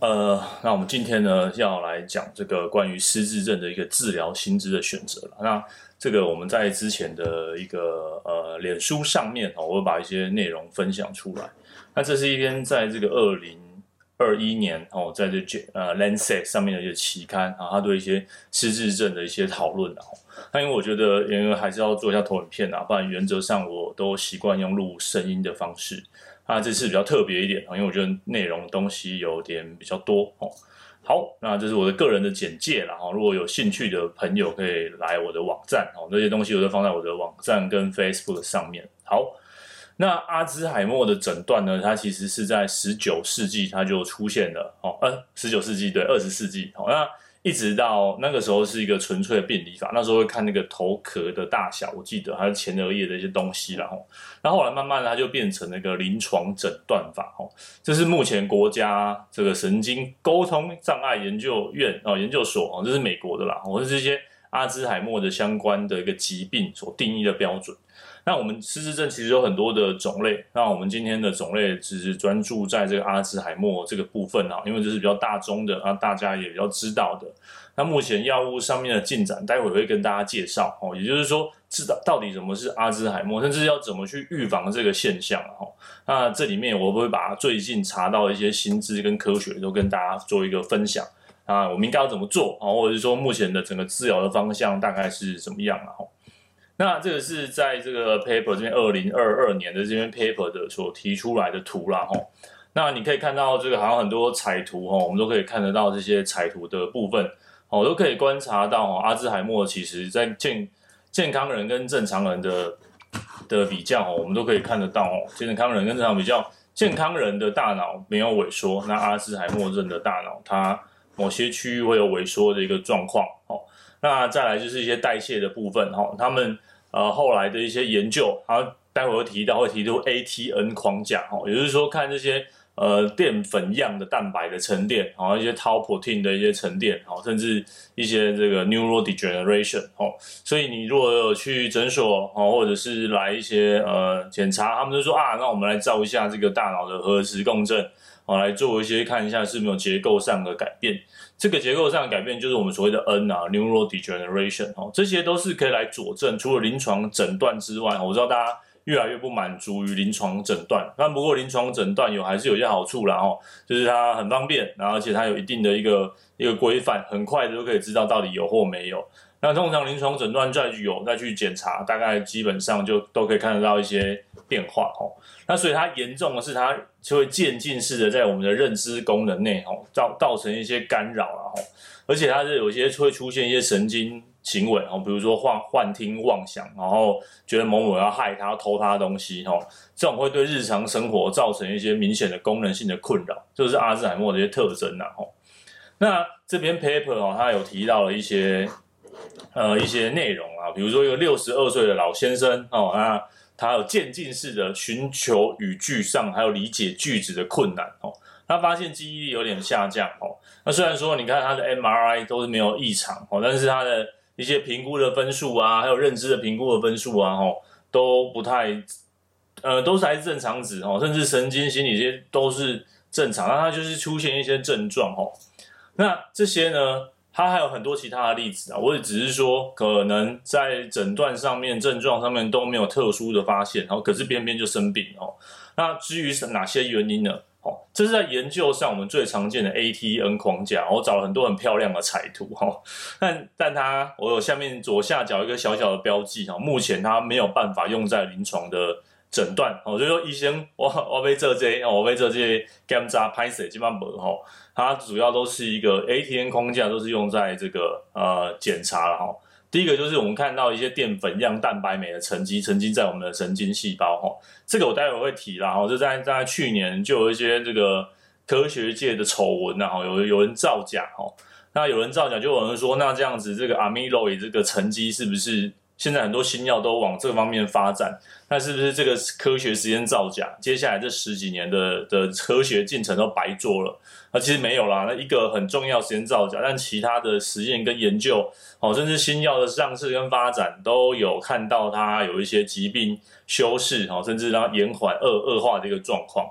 呃，那我们今天呢要来讲这个关于失智症的一个治疗薪资的选择了。那这个我们在之前的一个呃脸书上面哦，我会把一些内容分享出来。那这是一篇在这个二零二一年哦，在这呃 Lancet 上面的一个期刊啊，他对一些失智症的一些讨论啊。那因为我觉得因为还是要做一下投影片啊，不然原则上我都习惯用录声音的方式。那这次比较特别一点，因为我觉得内容东西有点比较多哦。好，那这是我的个人的简介啦哈。如果有兴趣的朋友可以来我的网站哦，那些东西我都放在我的网站跟 Facebook 上面。好，那阿兹海默的诊断呢，它其实是在十九世纪它就出现了哦，呃，十九世纪对，二十世纪好那。一直到那个时候是一个纯粹的病理法，那时候会看那个头壳的大小，我记得还有前额叶的一些东西，然后，然后来慢慢的它就变成那个临床诊断法，哦，这是目前国家这个神经沟通障碍研究院哦研究所哦，这是美国的啦，或是这些阿兹海默的相关的一个疾病所定义的标准。那我们失智症其实有很多的种类，那我们今天的种类只是专注在这个阿兹海默这个部分啊，因为这是比较大众的，啊，大家也比较知道的。那目前药物上面的进展，待会会跟大家介绍哦。也就是说，知道到底什么是阿兹海默，甚至要怎么去预防这个现象哦。那这里面我会把最近查到的一些新知跟科学都跟大家做一个分享啊，我们应该要怎么做啊，或者是说目前的整个治疗的方向大概是怎么样啊？那这个是在这个 paper 这边二零二二年的这篇 paper 的所提出来的图啦，吼。那你可以看到这个好像很多彩图，吼，我们都可以看得到这些彩图的部分，哦，都可以观察到哦，阿兹海默其实在健健康人跟正常人的的比较哦，我们都可以看得到，哦，健康人跟正常比较，健康人的大脑没有萎缩，那阿兹海默症的大脑，它某些区域会有萎缩的一个状况，哦。那再来就是一些代谢的部分，哈，他们。呃，后来的一些研究，啊待会儿会提到，会提出 ATN 框架，哈，也就是说看这些呃淀粉样的蛋白的沉淀，然后一些 tau protein 的一些沉淀，甚至一些这个 neurodegeneration，哦，所以你如果有去诊所，哈，或者是来一些呃检查，他们就说啊，那我们来照一下这个大脑的核磁共振，啊，来做一些看一下是没有结构上的改变。这个结构上的改变就是我们所谓的 N 啊，neurodegeneration 哦，这些都是可以来佐证。除了临床诊断之外，我知道大家越来越不满足于临床诊断，但不过临床诊断有还是有一些好处啦哦，就是它很方便，然后而且它有一定的一个一个规范，很快的就可以知道到底有或没有。那通常临床诊断再有再去检查，大概基本上就都可以看得到一些变化哦。那所以它严重的是，它就会渐进式的在我们的认知功能内哦造造成一些干扰啊，而且它是有些会出现一些神经行为哦，比如说幻幻听妄想，然后觉得某某要害他偷他的东西哦，这种会对日常生活造成一些明显的功能性的困扰，就是阿兹海默的一些特征呐哦。那这篇 paper 哦，它有提到了一些。呃，一些内容啊，比如说一个六十二岁的老先生哦，那他有渐进式的寻求语句上还有理解句子的困难哦，他发现记忆力有点下降哦。那虽然说你看他的 MRI 都是没有异常哦，但是他的一些评估的分数啊，还有认知的评估的分数啊，哦，都不太呃，都是还是正常值哦，甚至神经心理这些都是正常，那他就是出现一些症状哦。那这些呢？他还有很多其他的例子啊，我也只是说，可能在诊断上面、症状上面都没有特殊的发现，然后可是偏偏就生病哦。那至于是哪些原因呢？哦，这是在研究上我们最常见的 ATN 框架，我找了很多很漂亮的彩图 哈，但但它我有下面左下角一个小小的标记哈，目前它没有办法用在临床的诊断哦，所以说医生我我被这些我被这些检查拍摄基本上没哈。它主要都是一个 ATN 框架，都是用在这个呃检查了哈。第一个就是我们看到一些淀粉样蛋白酶的沉积，沉积在我们的神经细胞哈。这个我待会会提啦哈。就在在去年就有一些这个科学界的丑闻呐哈，有有人造假哈。那有人造假，就有人说，那这样子这个 amyloid 这个沉积是不是？现在很多新药都往这方面发展，那是不是这个科学实验造假？接下来这十几年的的科学进程都白做了？那其实没有啦，那一个很重要实验造假，但其他的实验跟研究，哦，甚至新药的上市跟发展都有看到它有一些疾病修饰，哦，甚至让延缓恶恶化的一个状况。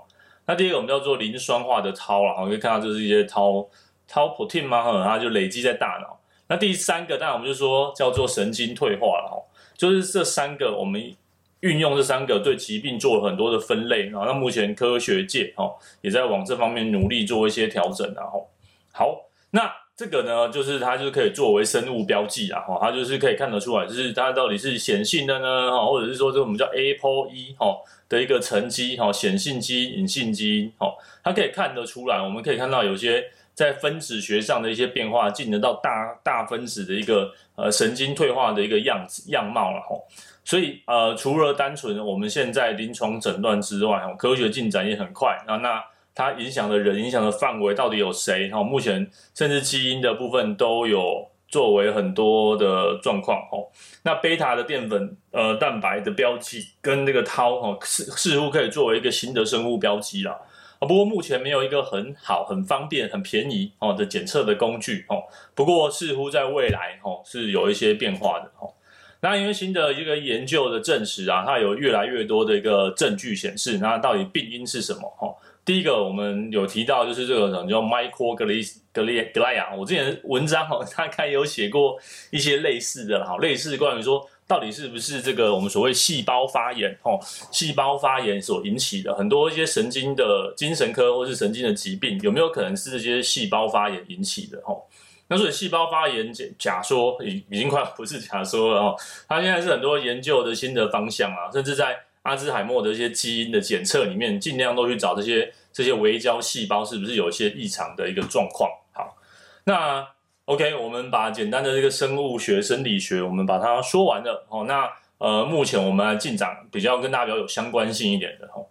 那第一个我们叫做磷酸化的 tau 了，可以看到就是一些 tau tau protein 嘛，哈，它就累积在大脑。那第三个，当然我们就说叫做神经退化了，哈，就是这三个我们运用这三个对疾病做了很多的分类，然后那目前科学界哈也在往这方面努力做一些调整，然后好，那这个呢，就是它就是可以作为生物标记啊，哈，它就是可以看得出来，就是它到底是显性的呢，哈，或者是说这我们叫 APOE 哈的一个沉积哈，显性基因、隐性基因，哈，它可以看得出来，我们可以看到有些。在分子学上的一些变化，进得到大大分子的一个呃神经退化的一个样子样貌了吼，所以呃除了单纯我们现在临床诊断之外，科学进展也很快啊。那它影响的人、影响的范围到底有谁？哈，目前甚至基因的部分都有作为很多的状况吼。那贝塔的淀粉呃蛋白的标记跟那个涛哈似似乎可以作为一个新的生物标记了。啊，不过目前没有一个很好、很方便、很便宜哦的检测的工具哦。不过似乎在未来哦是有一些变化的哦。那因为新的一个研究的证实啊，它有越来越多的一个证据显示，那到底病因是什么？哈，第一个我们有提到就是这个什么叫 microglia，我之前文章哦大概有写过一些类似的，好，类似关于说。到底是不是这个我们所谓细胞发炎？吼，细胞发炎所引起的很多一些神经的精神科或是神经的疾病，有没有可能是这些细胞发炎引起的？吼，那所以细胞发炎假假说已已经快不是假说了哦，它现在是很多研究的新的方向啊，甚至在阿兹海默的一些基因的检测里面，尽量都去找这些这些微胶细胞是不是有一些异常的一个状况。好，那。OK，我们把简单的这个生物学、生理学，我们把它说完了。哦，那呃，目前我们来进展比较跟大家比较有相关性一点的，吼，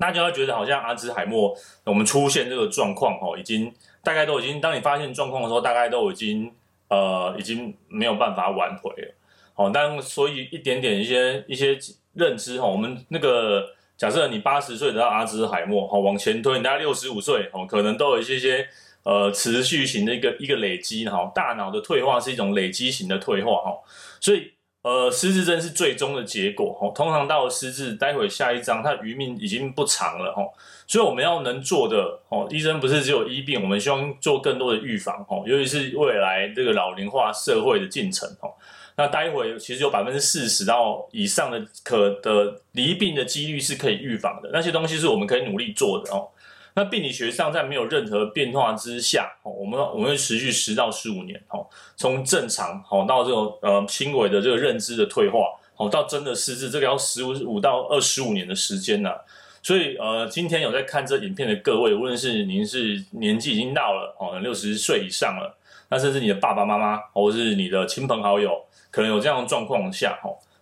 大家会觉得好像阿兹海默我们出现这个状况，哦，已经大概都已经，当你发现状况的时候，大概都已经呃，已经没有办法挽回了。好，但所以一点点一些一些认知，哈，我们那个假设你八十岁得到阿兹海默，好，往前推，你大概六十五岁，哦，可能都有一些些。呃，持续型的一个一个累积哈，大脑的退化是一种累积型的退化哈，所以呃，失智症是最终的结果哈。通常到了失智，待会下一章，它余命已经不长了哈，所以我们要能做的哦，医生不是只有医病，我们希望做更多的预防哈，尤其是未来这个老龄化社会的进程哦。那待会其实有百分之四十到以上的可的罹病的几率是可以预防的，那些东西是我们可以努力做的哦。那病理学上，在没有任何变化之下，哦我们我们会持续十到十五年，哦从正常到这种呃轻微的这个认知的退化，到真的失智，这个要十五五到二十五年的时间呢。所以呃，今天有在看这影片的各位，无论是您是年纪已经到了哦六十岁以上了，那甚至你的爸爸妈妈，或是你的亲朋好友，可能有这样的状况下，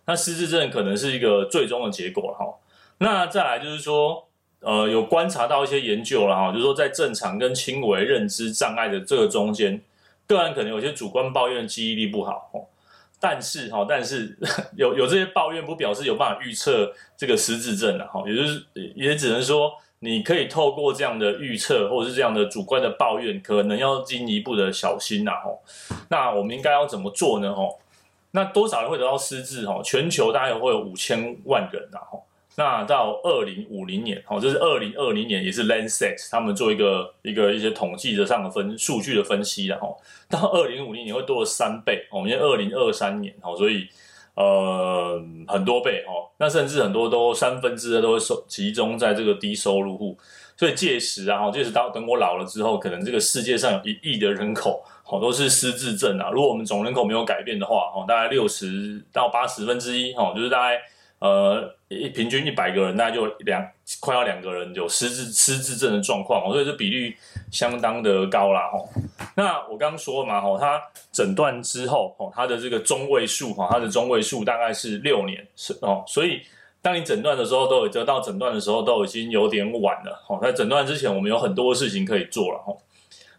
那失智症可能是一个最终的结果哈。那再来就是说。呃，有观察到一些研究了哈，就是说在正常跟轻微认知障碍的这个中间，个人可能有些主观抱怨记忆力不好，但是哈，但是有有这些抱怨不表示有办法预测这个失智症了哈，也就是也只能说你可以透过这样的预测或者是这样的主观的抱怨，可能要进一步的小心呐哈。那我们应该要怎么做呢？哈，那多少人会得到失智？哈，全球大概会有五千万人呐哈。那到二零五零年，哦，这是二零二零年，也是 Lancet 他们做一个一个一些统计的上的分数据的分析的哈。到二零五零年会多了三倍，我们现在二零二三年，哦，所以呃很多倍哦。那甚至很多都三分之二都会收集中在这个低收入户，所以届时啊，届时到等我老了之后，可能这个世界上有一亿的人口，哦，都是失智症啊。如果我们总人口没有改变的话，哦，大概六十到八十分之一，哦，就是大概。呃，一平均一百个人，大概就两快要两个人有失智失智症的状况，所以这比率相当的高啦。吼。那我刚刚说嘛，吼，他诊断之后，吼，他的这个中位数，哈，他的中位数大概是六年，是哦。所以当你诊断的时候，都有得到诊断的时候，都已经有点晚了。吼，在诊断之前，我们有很多事情可以做了。吼。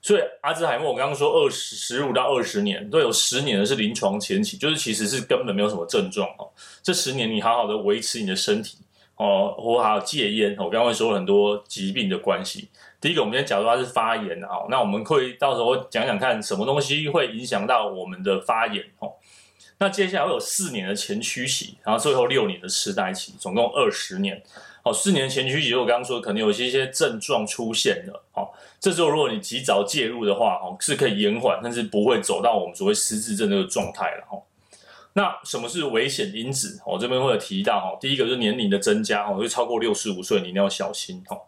所以阿兹海默，我刚刚说二十十五到二十年都有十年的是临床前期，就是其实是根本没有什么症状哦。这十年你好好的维持你的身体哦，或还有戒烟。我刚刚说很多疾病的关系。第一个，我们先假如它是发炎哦，那我们会到时候讲讲看什么东西会影响到我们的发炎哦。那接下来会有四年的前驱期，然后最后六年的痴呆期，总共二十年。四年前期，其实我刚刚说可能有一些些症状出现了，哦，这时候如果你及早介入的话，哦，是可以延缓，但是不会走到我们所谓失智症这个状态了，哦。那什么是危险因子？我这边会有提到，哈，第一个就是年龄的增加，哦，就超过六十五岁，你一定要小心，哦。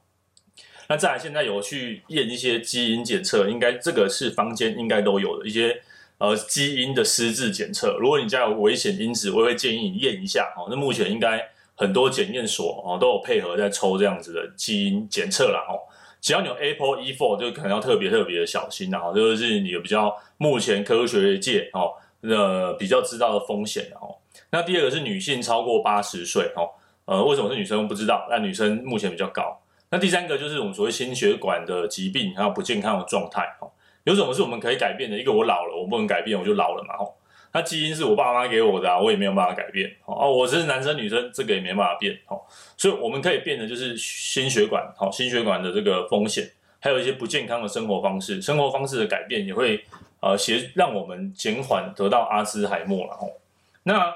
那再来，现在有去验一些基因检测，应该这个是坊间应该都有的一些呃基因的失智检测。如果你家有危险因子，我会建议你验一下，哦，那目前应该。很多检验所哦都有配合在抽这样子的基因检测啦。哦，只要你有 Apple E four 就可能要特别特别的小心啦，哦，这个是你比较目前科学界哦呃比较知道的风险哦。那第二个是女性超过八十岁哦，呃为什么是女生不知道？但女生目前比较高。那第三个就是我们所谓心血管的疾病还有不健康的状态哦，有什么是我们可以改变的？一个我老了，我不能改变，我就老了嘛哦。那基因是我爸妈给我的啊，我也没有办法改变哦。我是男生女生，这个也没办法变哦。所以我们可以变的就是心血管，哦，心血管的这个风险，还有一些不健康的生活方式，生活方式的改变也会呃协让我们减缓得到阿兹海默了哦。那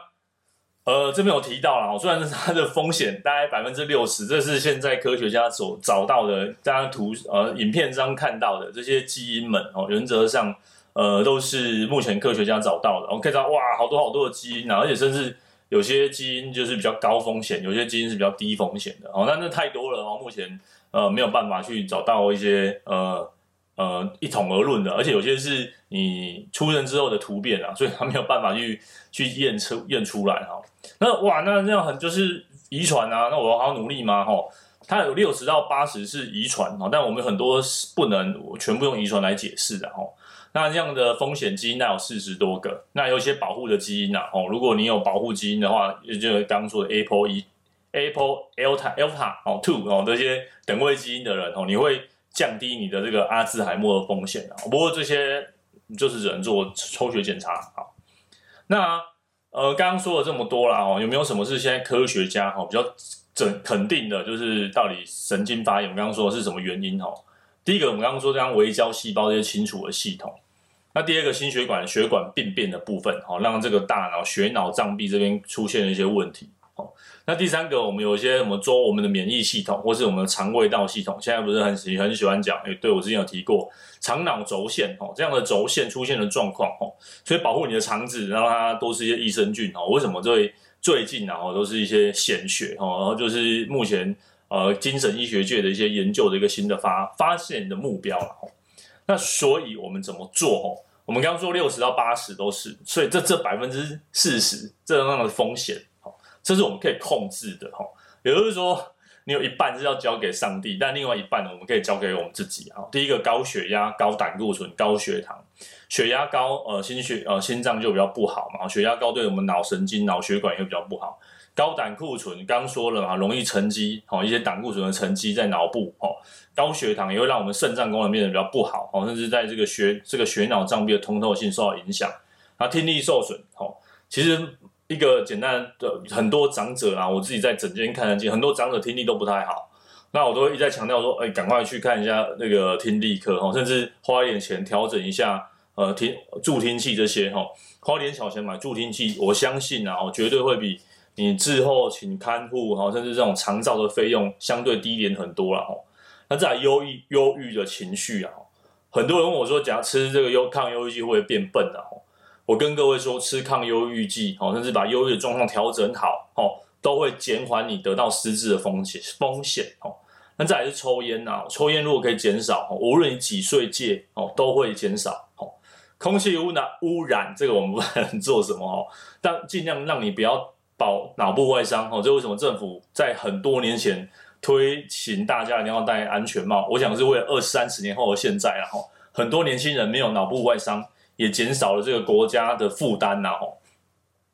呃这边有提到了哦，虽然是它的风险大概百分之六十，这是现在科学家所找到的，大家图呃影片上看到的这些基因们哦，原则上。呃，都是目前科学家找到的。我们可以知道，哇，好多好多的基因啊，而且甚至有些基因就是比较高风险，有些基因是比较低风险的。哦，那那太多了哦，目前呃没有办法去找到一些呃呃一统而论的，而且有些是你出生之后的突变啊，所以他没有办法去去验出验出来哈。那哇，那那样很就是遗传啊，那我好好努力吗？哈，它有六十到八十是遗传哈，但我们很多不能全部用遗传来解释的哈。那这样的风险基因那有四十多个，那有一些保护的基因呐，哦，如果你有保护基因的话，也就是刚刚说的 APOE、APO、Alpha、Alpha 哦、Two 哦这些等位基因的人哦，你会降低你的这个阿兹海默的风险啊。不过这些就是只能做抽血检查啊。那呃，刚刚说了这么多了哦，有没有什么是现在科学家哈比较整肯定的，就是到底神经发炎，我刚刚说的是什么原因哦？第一个，我们刚刚说这样微胶细胞这些清除的系统。那第二个心血管血管病变的部分，好，让这个大脑血脑障壁这边出现了一些问题，好。那第三个，我们有一些什么做我们的免疫系统，或是我们的肠胃道系统，现在不是很喜很喜欢讲，哎，对我之前有提过肠脑轴线，哦，这样的轴线出现的状况，哦，所以保护你的肠子，让它都是一些益生菌，哦，为什么最最近然后都是一些鲜血，哦，然后就是目前呃精神医学界的一些研究的一个新的发发现的目标了，哦。那所以我们怎么做，哦？我们刚刚说六十到八十都是，所以这这百分之四十这样的风险，好，这是我们可以控制的，哈。也就是说，你有一半是要交给上帝，但另外一半呢，我们可以交给我们自己，哈。第一个高血压、高胆固醇、高血糖，血压高，呃，心血呃心脏就比较不好嘛，血压高对我们脑神经、脑血管也会比较不好。高胆固醇，刚说了嘛，容易沉积，哦，一些胆固醇的沉积在脑部，哦，高血糖也会让我们肾脏功能变得比较不好，哦，甚至在这个血这个血脑障壁的通透性受到影响，那听力受损，哦，其实一个简单的很多长者啊，我自己在诊间看得见，很多长者听力都不太好，那我都一再强调说，哎，赶快去看一下那个听力科，哦，甚至花一点钱调整一下，呃，听助听器这些，哈，花点小钱买助听器，我相信啊，我绝对会比。你之后请看护哈，甚至这种长照的费用相对低廉很多了哦。那再来忧郁忧郁的情绪啊，很多人问我说，假如吃这个忧抗忧郁剂会变笨的，哦？我跟各位说，吃抗忧郁剂哦，甚至把忧郁的状况调整好哦，都会减缓你得到失智的风险风险哦。那再来是抽烟啊，抽烟如果可以减少，无论你几岁戒哦，都会减少哦。空气污染污染这个我们不能做什么哦，但尽量让你不要。保脑部外伤哦，这为什么政府在很多年前推行大家一定要戴安全帽？我想是为了二三十年后的现在啊，哈，很多年轻人没有脑部外伤，也减少了这个国家的负担呐，哈。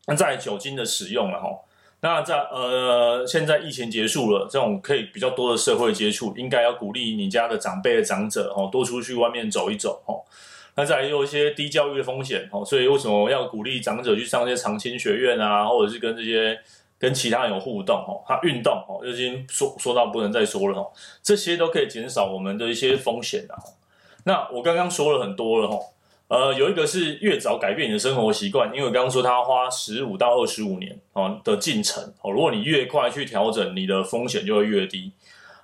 那在酒精的使用了哈，那在呃现在疫情结束了，这种可以比较多的社会接触，应该要鼓励你家的长辈的长者哦，多出去外面走一走哦。那再来有一些低教育的风险哦，所以为什么要鼓励长者去上这些长青学院啊，或者是跟这些跟其他人有互动哦，他运动哦，已经说说到不能再说了哦，这些都可以减少我们的一些风险啊。那我刚刚说了很多了哈，呃，有一个是越早改变你的生活习惯，因为我刚刚说他花十五到二十五年哦的进程哦，如果你越快去调整，你的风险就会越低。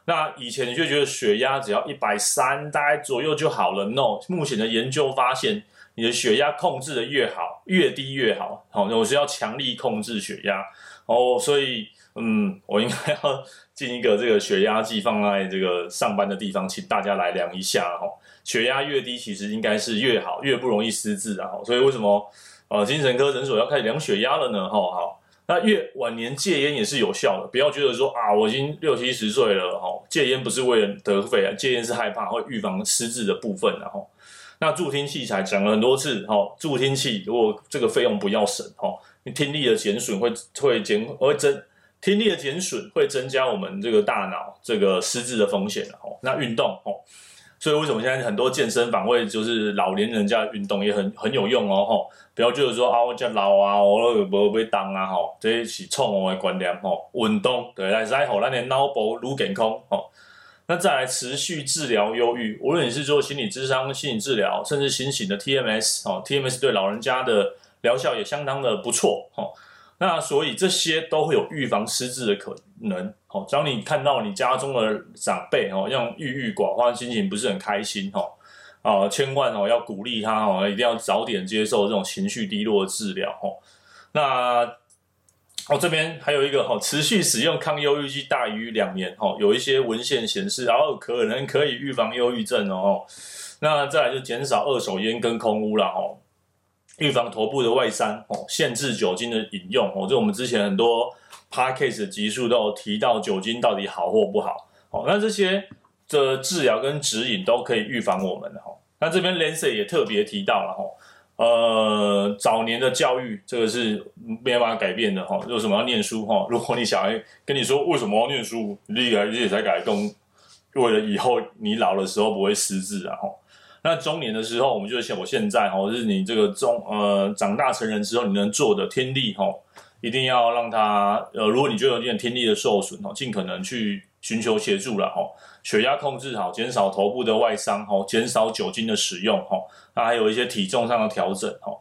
那以前你就觉得血压只要一百三大概左右就好了，no，目前的研究发现，你的血压控制的越好，越低越好。好，那我是要强力控制血压哦，所以嗯，我应该要进一个这个血压计放在这个上班的地方，请大家来量一下哈。血压越低，其实应该是越好，越不容易失智啊。所以为什么呃精神科诊所要开始量血压了呢？哈，好。那越晚年戒烟也是有效的，不要觉得说啊，我已经六七十岁了，哈，戒烟不是为了得肺啊，戒烟是害怕会预防失智的部分，然后，那助听器材讲了很多次，哈，助听器如果这个费用不要省，哈，你听力的减损会会减会增，听力的减损会增加我们这个大脑这个失智的风险，哦，那运动，哦。所以为什么现在很多健身房会就是老年人家运动也很很有用哦吼，不要觉得说啊我家老啊，我都不会当啊吼，这是错误的观念吼。运动对来在吼，让你脑部愈健康吼。那再来持续治疗忧郁，无论你是做心理咨商、心理治疗，甚至新型的 TMS 哦，TMS 对老人家的疗效也相当的不错吼。那所以这些都会有预防失智的可能。好，只要你看到你家中的长辈哦，这样郁郁寡欢，心情不是很开心哦，啊，千万哦要鼓励他哦，一定要早点接受这种情绪低落的治疗哦。那我这边还有一个哈，持续使用抗忧郁剂大于两年哦，有一些文献显示，然后可能可以预防忧郁症哦。那再来就减少二手烟跟空污了哦。预防头部的外伤哦，限制酒精的饮用哦，这我们之前很多 podcast 的集数都有提到酒精到底好或不好哦。那这些的治疗跟指引都可以预防我们的哈。那这边 Lancet 也特别提到了哈，呃，早年的教育这个是没有办法改变的哈。为什么要念书哈？如果你小孩跟你说为什么要念书，你还你才改动，为了以后你老的时候不会失智啊哈。那中年的时候，我们就像我现在哈，就是你这个中呃长大成人之后，你能做的听力哈，一定要让他呃，如果你觉得有点听力的受损哦，尽可能去寻求协助了哈。血压控制好，减少头部的外伤哈，减少酒精的使用哈，那还有一些体重上的调整哈。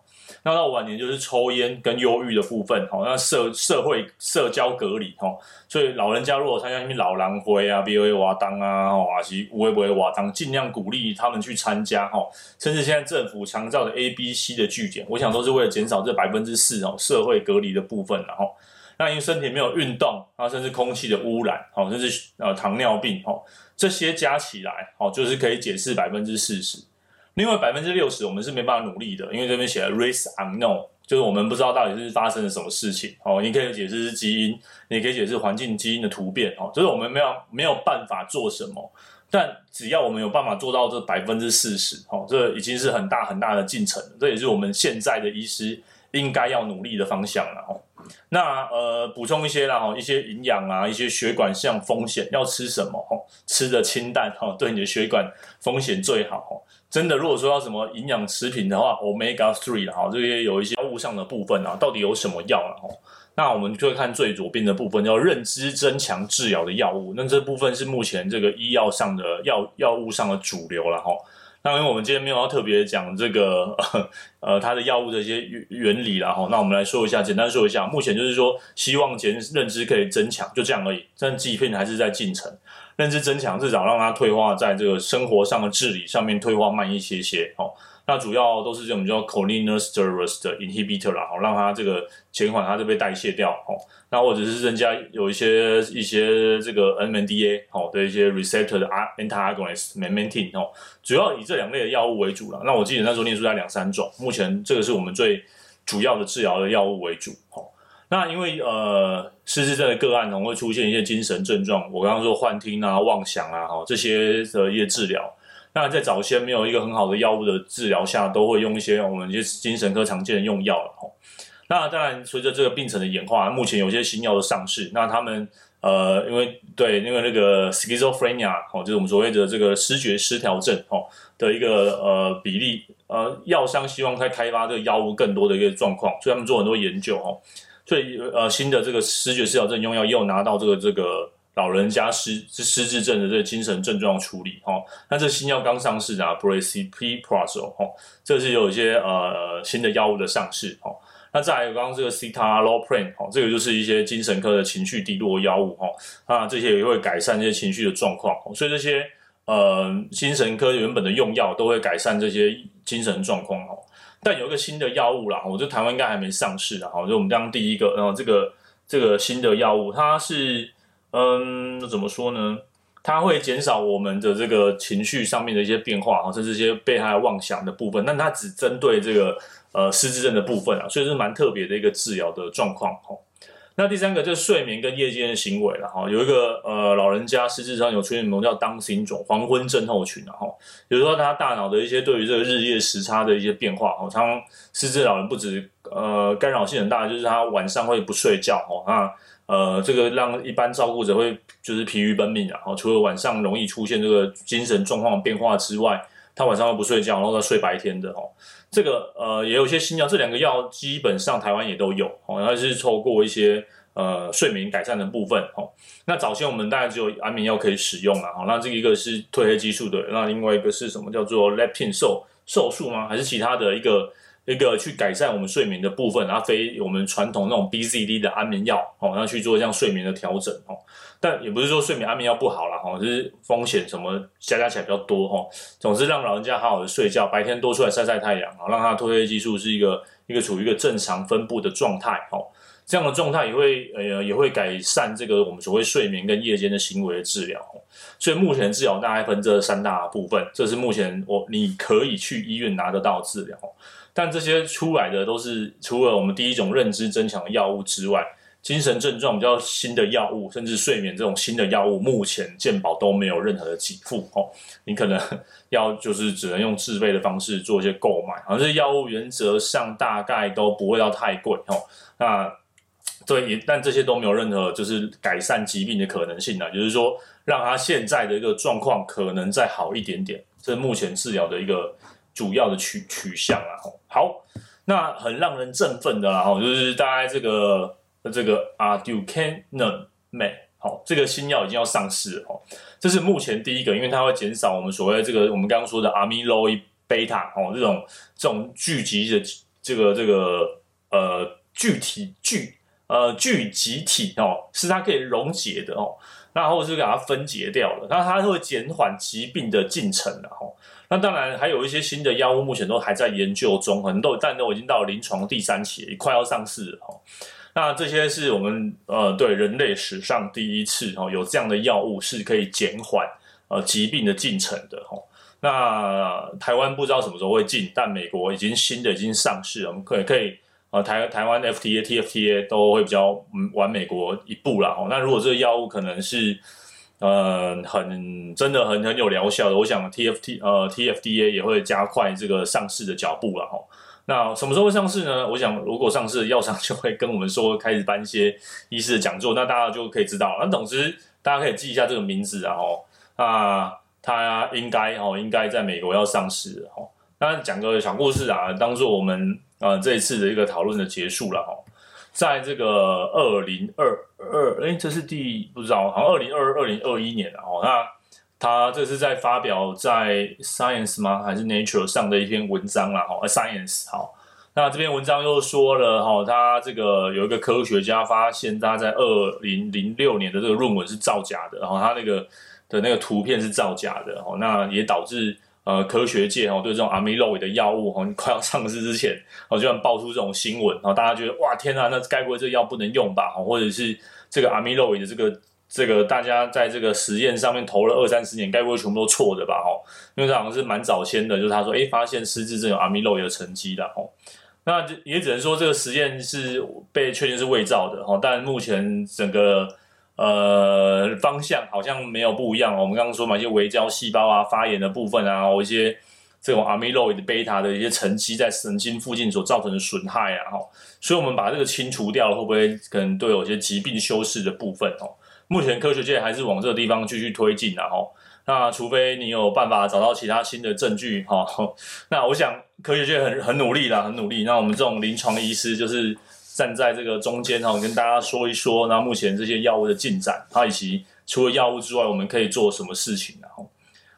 那到晚年就是抽烟跟忧郁的部分，哈，那社社会社交隔离，哈，所以老人家如果参加什么老人会啊、B O A 活动啊，哈，还是有的没的活动，尽量鼓励他们去参加，哈，甚至现在政府强调的 A、B、C 的据点，我想都是为了减少这百分之四哦社会隔离的部分，然后，那因为身体没有运动，啊，甚至空气的污染，哈，甚至呃糖尿病，哈，这些加起来，哦，就是可以解释百分之四十。另外百分之六十我们是没办法努力的，因为这边写了 risk unknown，就是我们不知道到底是发生了什么事情哦。你可以解释是基因，你可以解释环境基因的突变哦，就是我们没有没有办法做什么。但只要我们有办法做到这百分之四十哦，这已经是很大很大的进程。这也是我们现在的医师应该要努力的方向了哦。那呃补充一些啦哈，一些营养啊，一些血管上风险要吃什么哦？吃的清淡哈，对你的血管风险最好哦。真的，如果说要什么营养食品的话，Omega Three 哈，这些有一些药物上的部分啊，到底有什么药了哈？那我们就会看最左边的部分，叫认知增强治疗的药物。那这部分是目前这个医药上的药药物上的主流了哈。那因为我们今天没有要特别讲这个 呃它的药物的一些原理了哈。那我们来说一下，简单说一下，目前就是说希望减认知可以增强，就这样而已。但剂片还是在进程。认知增强，至少让它退化在这个生活上的治理上面退化慢一些些哦。那主要都是这种叫 colinesterase 的 inhibitor 啦，哦，让它这个前款它就被代谢掉哦。那或者是增加有一些一些这个 NMDA 哦的一些 receptor 的 antagonist memantine 哦，主要以这两类的药物为主了。那我记得那时候念书在两三种，目前这个是我们最主要的治疗的药物为主哦。那因为呃，失智症的个案可能会出现一些精神症状，我刚刚说幻听啊、妄想啊，哈，这些的一些治疗。那在早先没有一个很好的药物的治疗下，都会用一些我们一些精神科常见的用药了，哈。那当然，随着这个病程的演化，目前有些新药的上市，那他们呃，因为对，因为那个 schizophrenia，哦，就是我们所谓的这个失觉失调症，哦的一个呃比例，呃，药商希望在开发这个药物更多的一个状况，所以他们做很多研究，哦。所以，呃，新的这个失觉失调症用药又拿到这个这个老人家失失智症的这个精神症状处理哦。那这新药刚上市啊，Brexpiprazole 哦，这是有一些呃新的药物的上市哦。那再有刚刚这个 Citalopram 哦，这个就是一些精神科的情绪低落药物哦。那这些也会改善这些情绪的状况，所以这些呃精神科原本的用药都会改善这些精神状况哦。但有一个新的药物啦，我觉得台湾应该还没上市的哈，就我们刚第一个，然后这个这个新的药物，它是嗯，怎么说呢？它会减少我们的这个情绪上面的一些变化啊，甚至一些被害妄想的部分。但它只针对这个呃失智症的部分啊，所以是蛮特别的一个治疗的状况哈。那第三个就是睡眠跟夜间的行为了哈，有一个呃老人家实质上有出现什么叫当心种黄昏症候群啊哈，比如说他大脑的一些对于这个日夜时差的一些变化哦，常常失智老人不止呃干扰性很大，就是他晚上会不睡觉哦，那呃这个让一般照顾者会就是疲于奔命啊，除了晚上容易出现这个精神状况变化之外，他晚上会不睡觉，然后他睡白天的哦。这个呃也有一些新药，这两个药基本上台湾也都有哦，然后是透过一些呃睡眠改善的部分哦。那早先我们大概只有安眠药可以使用了哈，那这一个是褪黑激素的，那另外一个是什么叫做 leptin 瘦瘦素吗？还是其他的一个？一个去改善我们睡眠的部分，然后非我们传统那种 BZD 的安眠药哦，然后去做这样睡眠的调整哦。但也不是说睡眠安眠药不好啦，哈，就是风险什么加加起来比较多哈。总之让老人家好好的睡觉，白天多出来晒晒太阳啊，让他的褪黑激素是一个一个处于一个正常分布的状态哦。这样的状态也会呃也会改善这个我们所谓睡眠跟夜间的行为的治疗。所以目前治疗大概分这三大部分，这是目前我你可以去医院拿得到治疗。但这些出来的都是除了我们第一种认知增强的药物之外，精神症状比较新的药物，甚至睡眠这种新的药物，目前健保都没有任何的给付哦。你可能要就是只能用自费的方式做一些购买，而这些药物原则上大概都不会到太贵哦。那对，也但这些都没有任何就是改善疾病的可能性啊，就是说让他现在的一个状况可能再好一点点，这是目前治疗的一个。主要的取取向啊，好，那很让人振奋的啦，哈，就是大概这个这个 Aducanumab，好，这个新药已经要上市了，哦，这是目前第一个，因为它会减少我们所谓这个我们刚刚说的 amyloid beta 哦，这种这种聚集的这个这个呃具体聚呃聚集体哦，是它可以溶解的哦，那或者是给它分解掉了，那它会减缓疾病的进程的哦。那当然还有一些新的药物，目前都还在研究中，很多但都已经到了临床第三期，快要上市了哈。那这些是我们呃对人类史上第一次哦有这样的药物是可以减缓呃疾病的进程的哈。那台湾不知道什么时候会进，但美国已经新的已经上市了，我们可以可以呃台台湾 F T A T F T A 都会比较晚美国一步了哦。那如果这个药物可能是。呃，很真的很很有疗效的，我想 TFT 呃 TFDA 也会加快这个上市的脚步了哦。那什么时候会上市呢？我想如果上市，药商就会跟我们说开始办一些医师的讲座，那大家就可以知道。那总之大家可以记一下这个名字啊哦。那它应该哦应该在美国要上市哦。那讲个小故事啊，当做我们呃这一次的一个讨论的结束了哈。在这个二零二二，哎，这是第不知道，好像二零二二、零二一年了哦。那他这是在发表在 Science 吗？还是 Nature 上的一篇文章啦？哈，Science 好。那这篇文章又说了哈，他这个有一个科学家发现他在二零零六年的这个论文是造假的，然后他那个的那个图片是造假的，哦，那也导致。呃，科学界哦对这种 amyloid 的药物哈，快要上市之前，哦，就算爆出这种新闻，然后大家觉得哇天呐，那该不会这药不能用吧？或者是这个 amyloid 的这个这个大家在这个实验上面投了二三十年，该不会全部都错的吧？哈，因为这好像是蛮早先的，就是他说，诶，发现失智症有 amyloid 的沉积的，哈，那也只能说这个实验是被确定是伪造的，哈，但目前整个。呃，方向好像没有不一样。我们刚刚说嘛，一些微胶细胞啊、发炎的部分啊，或一些这种 amyloid beta 的一些沉积在神经附近所造成的损害啊，哈，所以我们把这个清除掉了，会不会可能都有些疾病修饰的部分哦？目前科学界还是往这个地方继续推进的哈。那除非你有办法找到其他新的证据哈，那我想科学界很很努力啦，很努力。那我们这种临床医师就是。站在这个中间哈，跟大家说一说，那目前这些药物的进展，它以及除了药物之外，我们可以做什么事情？然后，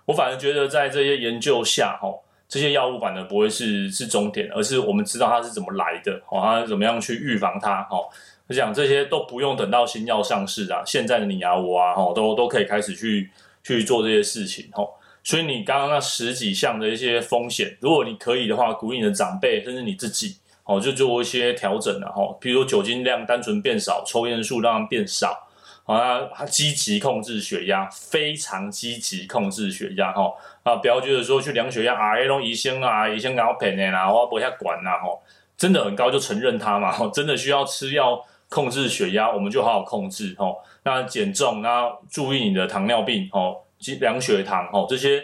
我反而觉得在这些研究下，哈，这些药物反而不会是是终点，而是我们知道它是怎么来的，哦，它怎么样去预防它，哦，我想这些都不用等到新药上市啊，现在的你啊我啊，哦，都都可以开始去去做这些事情，哦，所以你刚刚那十几项的一些风险，如果你可以的话，鼓励你的长辈甚至你自己。哦，就做一些调整了哈，比如说酒精量单纯变少，抽烟数让它变少，啊，积极控制血压，非常积极控制血压哈，啊，不要觉得说去量血压啊，那种医生啊，医生搞骗的啦，我不要管啦哈，真的很高就承认它嘛，真的需要吃药控制血压，我们就好好控制哈，那减重，那注意你的糖尿病哦，量血糖哦，这些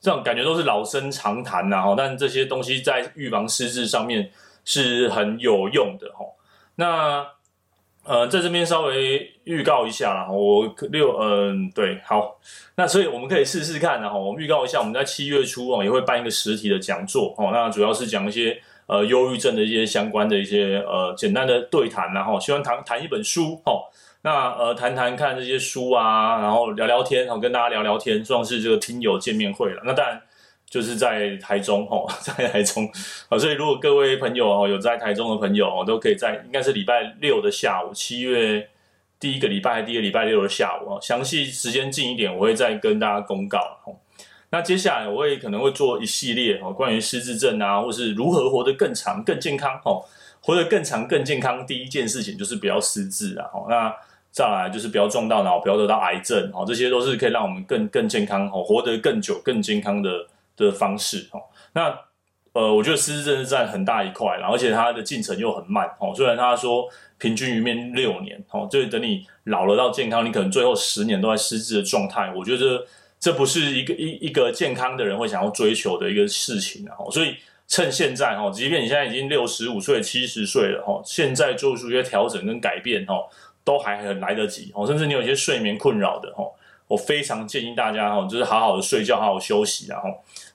这种感觉都是老生常谈呐哈，但这些东西在预防失智上面。是很有用的哈，那呃，在这边稍微预告一下啦，我六嗯对好，那所以我们可以试试看，然后我们预告一下，我们在七月初哦也会办一个实体的讲座哦，那主要是讲一些呃忧郁症的一些相关的一些呃简单的对谈，然后希望谈谈一本书哦，那呃谈谈看这些书啊，然后聊聊天，然后跟大家聊聊天，算是这个听友见面会了，那当然。就是在台中哦，在台中啊，所以如果各位朋友哦有在台中的朋友哦，都可以在应该是礼拜六的下午，七月第一个礼拜，第一个礼拜六的下午哦，详细时间近一点，我会再跟大家公告。那接下来我会可能会做一系列哦，关于失智症啊，或是如何活得更长、更健康哦，活得更长、更健康。第一件事情就是不要失智啊，哦，那再来就是不要撞到脑，不要得到癌症哦，这些都是可以让我们更更健康哦，活得更久、更健康的。的方式哦，那呃，我觉得失智症是占很大一块，然后而且它的进程又很慢哦。虽然他说平均余命六年哦，就是等你老了到健康，你可能最后十年都在失智的状态。我觉得这不是一个一一个健康的人会想要追求的一个事情哦。所以趁现在哦，即便你现在已经六十五岁、七十岁了哦，现在做出一些调整跟改变哦，都还很来得及哦。甚至你有一些睡眠困扰的哦，我非常建议大家哦，就是好好的睡觉，好好休息，然后。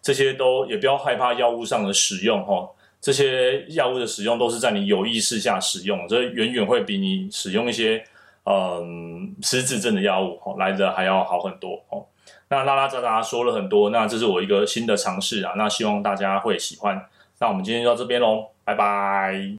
这些都也不要害怕药物上的使用哈，这些药物的使用都是在你有意识下使用，这远远会比你使用一些嗯失智症的药物来的还要好很多哦。那拉拉杂杂说了很多，那这是我一个新的尝试啊，那希望大家会喜欢。那我们今天就到这边喽，拜拜。